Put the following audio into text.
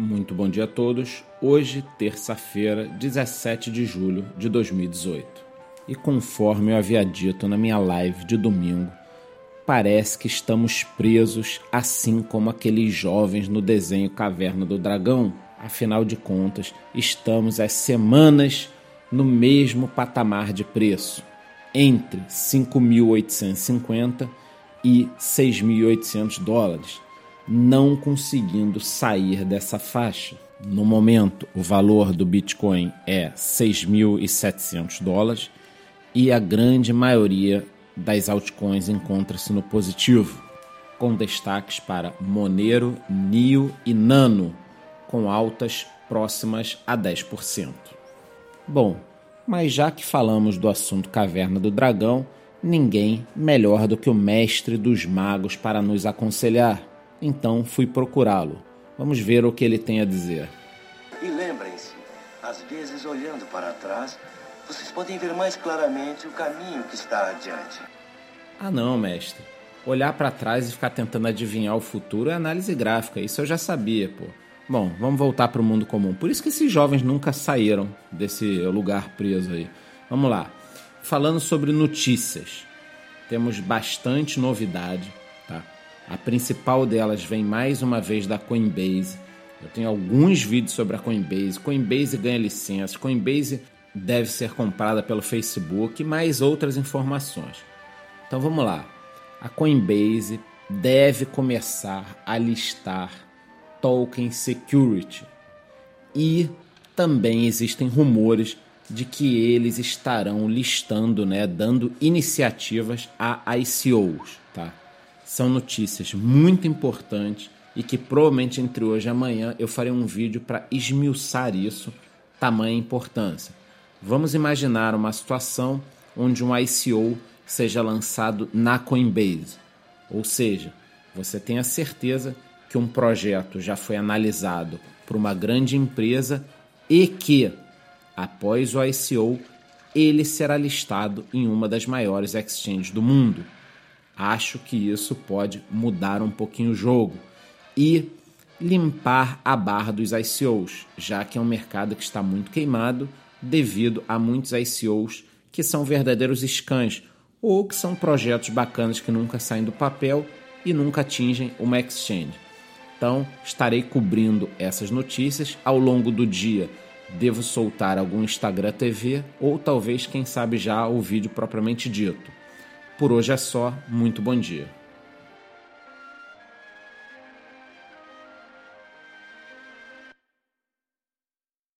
Muito bom dia a todos. Hoje, terça-feira, 17 de julho de 2018. E conforme eu havia dito na minha live de domingo, parece que estamos presos assim como aqueles jovens no desenho Caverna do Dragão. Afinal de contas, estamos há semanas no mesmo patamar de preço, entre 5.850 e 6.800 dólares não conseguindo sair dessa faixa. No momento, o valor do Bitcoin é 6.700 dólares e a grande maioria das altcoins encontra-se no positivo, com destaques para Monero, NIO e Nano, com altas próximas a 10%. Bom, mas já que falamos do assunto Caverna do Dragão, ninguém melhor do que o mestre dos magos para nos aconselhar. Então fui procurá-lo. Vamos ver o que ele tem a dizer. E lembrem-se, às vezes olhando para trás, vocês podem ver mais claramente o caminho que está adiante. Ah, não, mestre. Olhar para trás e ficar tentando adivinhar o futuro é análise gráfica. Isso eu já sabia, pô. Bom, vamos voltar para o mundo comum. Por isso que esses jovens nunca saíram desse lugar preso aí. Vamos lá. Falando sobre notícias, temos bastante novidade, tá? A principal delas vem mais uma vez da Coinbase. Eu tenho alguns vídeos sobre a Coinbase. Coinbase ganha licença. Coinbase deve ser comprada pelo Facebook, mais outras informações. Então vamos lá. A Coinbase deve começar a listar token security. E também existem rumores de que eles estarão listando, né, dando iniciativas a ICOs, tá? São notícias muito importantes e que provavelmente entre hoje e amanhã eu farei um vídeo para esmiuçar isso, tamanha importância. Vamos imaginar uma situação onde um ICO seja lançado na Coinbase, ou seja, você tem a certeza que um projeto já foi analisado por uma grande empresa e que, após o ICO, ele será listado em uma das maiores exchanges do mundo acho que isso pode mudar um pouquinho o jogo e limpar a barra dos ICOs, já que é um mercado que está muito queimado devido a muitos ICOs que são verdadeiros scans ou que são projetos bacanas que nunca saem do papel e nunca atingem uma exchange. Então, estarei cobrindo essas notícias ao longo do dia. Devo soltar algum Instagram TV ou talvez, quem sabe, já o vídeo propriamente dito. Por hoje é só, muito bom dia.